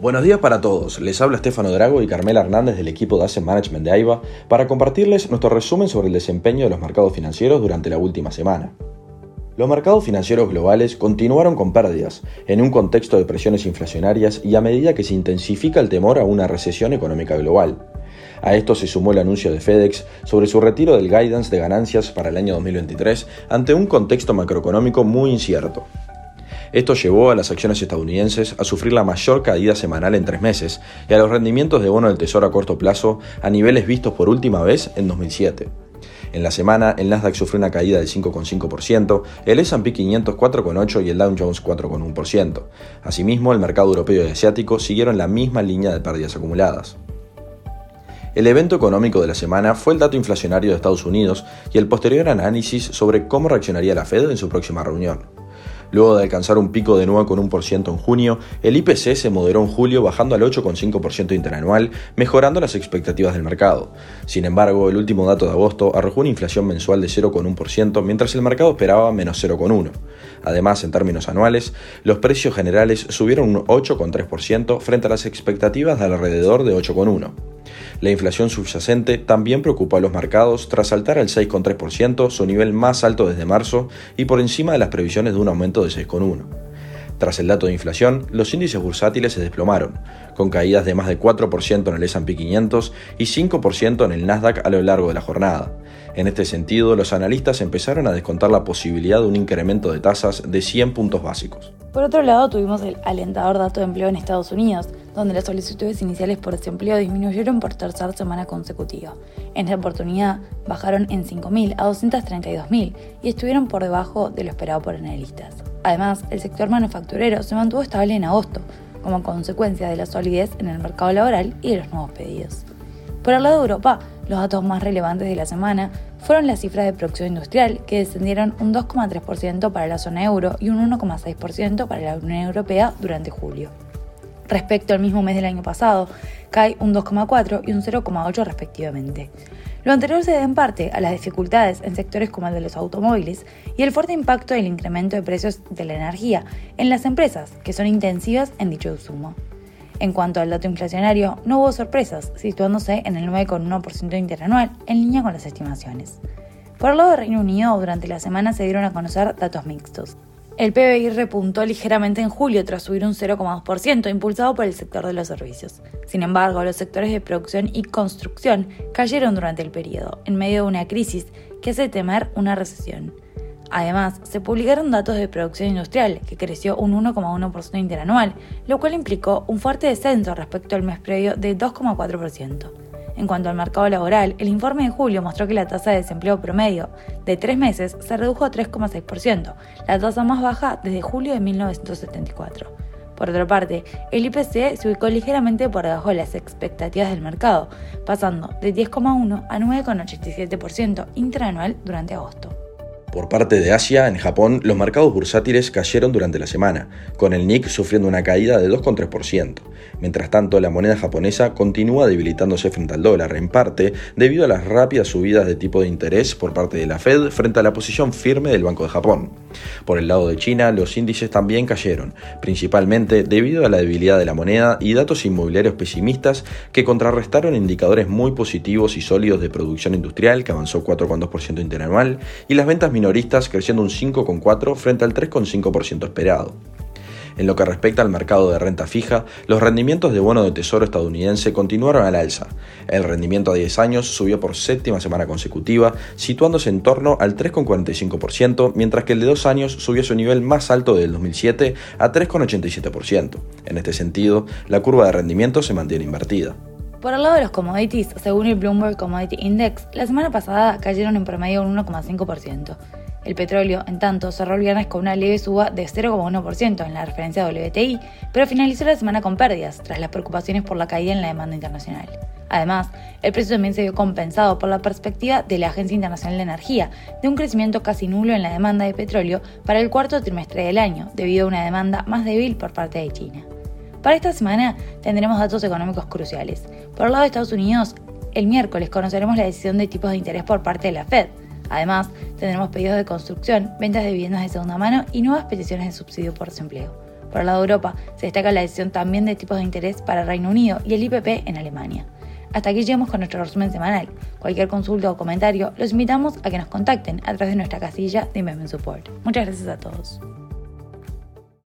Buenos días para todos, les habla Estefano Drago y Carmela Hernández del equipo de Asset Management de AIBA para compartirles nuestro resumen sobre el desempeño de los mercados financieros durante la última semana. Los mercados financieros globales continuaron con pérdidas, en un contexto de presiones inflacionarias y a medida que se intensifica el temor a una recesión económica global. A esto se sumó el anuncio de FedEx sobre su retiro del guidance de ganancias para el año 2023 ante un contexto macroeconómico muy incierto. Esto llevó a las acciones estadounidenses a sufrir la mayor caída semanal en tres meses y a los rendimientos de bono del Tesoro a corto plazo a niveles vistos por última vez en 2007. En la semana, el Nasdaq sufrió una caída del 5,5%, el S&P 500 4,8% y el Dow Jones 4,1%. Asimismo, el mercado europeo y asiático siguieron la misma línea de pérdidas acumuladas. El evento económico de la semana fue el dato inflacionario de Estados Unidos y el posterior análisis sobre cómo reaccionaría la Fed en su próxima reunión. Luego de alcanzar un pico de 9,1% en junio, el IPC se moderó en julio bajando al 8,5% interanual, mejorando las expectativas del mercado. Sin embargo, el último dato de agosto arrojó una inflación mensual de 0,1%, mientras el mercado esperaba menos 0,1%. Además, en términos anuales, los precios generales subieron un 8,3% frente a las expectativas de alrededor de 8,1%. La inflación subyacente también preocupó a los mercados tras saltar al 6,3%, su nivel más alto desde marzo y por encima de las previsiones de un aumento de 6,1%. Tras el dato de inflación, los índices bursátiles se desplomaron, con caídas de más de 4% en el S&P 500 y 5% en el Nasdaq a lo largo de la jornada. En este sentido, los analistas empezaron a descontar la posibilidad de un incremento de tasas de 100 puntos básicos. Por otro lado, tuvimos el alentador dato de empleo en Estados Unidos, donde las solicitudes iniciales por desempleo disminuyeron por tercera semana consecutiva. En esta oportunidad bajaron en 5.000 a 232.000 y estuvieron por debajo de lo esperado por analistas. Además, el sector manufacturero se mantuvo estable en agosto, como consecuencia de la solidez en el mercado laboral y de los nuevos pedidos. Por el lado de Europa, los datos más relevantes de la semana fueron las cifras de producción industrial, que descendieron un 2,3% para la zona euro y un 1,6% para la Unión Europea durante julio. Respecto al mismo mes del año pasado, cae un 2,4 y un 0,8 respectivamente. Lo anterior se debe en parte a las dificultades en sectores como el de los automóviles y el fuerte impacto del incremento de precios de la energía en las empresas que son intensivas en dicho consumo. En cuanto al dato inflacionario, no hubo sorpresas, situándose en el 9,1% interanual, en línea con las estimaciones. Por el lado del Reino Unido, durante la semana se dieron a conocer datos mixtos. El PBI repuntó ligeramente en julio tras subir un 0,2%, impulsado por el sector de los servicios. Sin embargo, los sectores de producción y construcción cayeron durante el periodo, en medio de una crisis que hace temer una recesión. Además, se publicaron datos de producción industrial, que creció un 1,1% interanual, lo cual implicó un fuerte descenso respecto al mes previo de 2,4%. En cuanto al mercado laboral, el informe de julio mostró que la tasa de desempleo promedio de tres meses se redujo a 3,6%, la tasa más baja desde julio de 1974. Por otra parte, el IPC se ubicó ligeramente por debajo de las expectativas del mercado, pasando de 10,1 a 9,87% interanual durante agosto. Por parte de Asia, en Japón, los mercados bursátiles cayeron durante la semana, con el Nikkei sufriendo una caída de 2,3%. Mientras tanto, la moneda japonesa continúa debilitándose frente al dólar, en parte debido a las rápidas subidas de tipo de interés por parte de la Fed frente a la posición firme del Banco de Japón. Por el lado de China, los índices también cayeron, principalmente debido a la debilidad de la moneda y datos inmobiliarios pesimistas que contrarrestaron indicadores muy positivos y sólidos de producción industrial, que avanzó 4,2% interanual, y las ventas minoristas creciendo un 5,4 frente al 3,5% esperado. En lo que respecta al mercado de renta fija, los rendimientos de bono de tesoro estadounidense continuaron al alza. El rendimiento a 10 años subió por séptima semana consecutiva, situándose en torno al 3,45%, mientras que el de 2 años subió a su nivel más alto del 2007 a 3,87%. En este sentido, la curva de rendimiento se mantiene invertida. Por el lado de los commodities, según el Bloomberg Commodity Index, la semana pasada cayeron en promedio un 1,5%. El petróleo, en tanto, cerró el viernes con una leve suba de 0,1% en la referencia WTI, pero finalizó la semana con pérdidas, tras las preocupaciones por la caída en la demanda internacional. Además, el precio también se vio compensado por la perspectiva de la Agencia Internacional de Energía de un crecimiento casi nulo en la demanda de petróleo para el cuarto trimestre del año, debido a una demanda más débil por parte de China. Para esta semana tendremos datos económicos cruciales. Por el lado de Estados Unidos, el miércoles conoceremos la decisión de tipos de interés por parte de la Fed. Además, tendremos pedidos de construcción, ventas de viviendas de segunda mano y nuevas peticiones de subsidio por desempleo. Por el lado de Europa, se destaca la decisión también de tipos de interés para Reino Unido y el IPP en Alemania. Hasta aquí llegamos con nuestro resumen semanal. Cualquier consulta o comentario, los invitamos a que nos contacten a través de nuestra casilla de Investment Support. Muchas gracias a todos.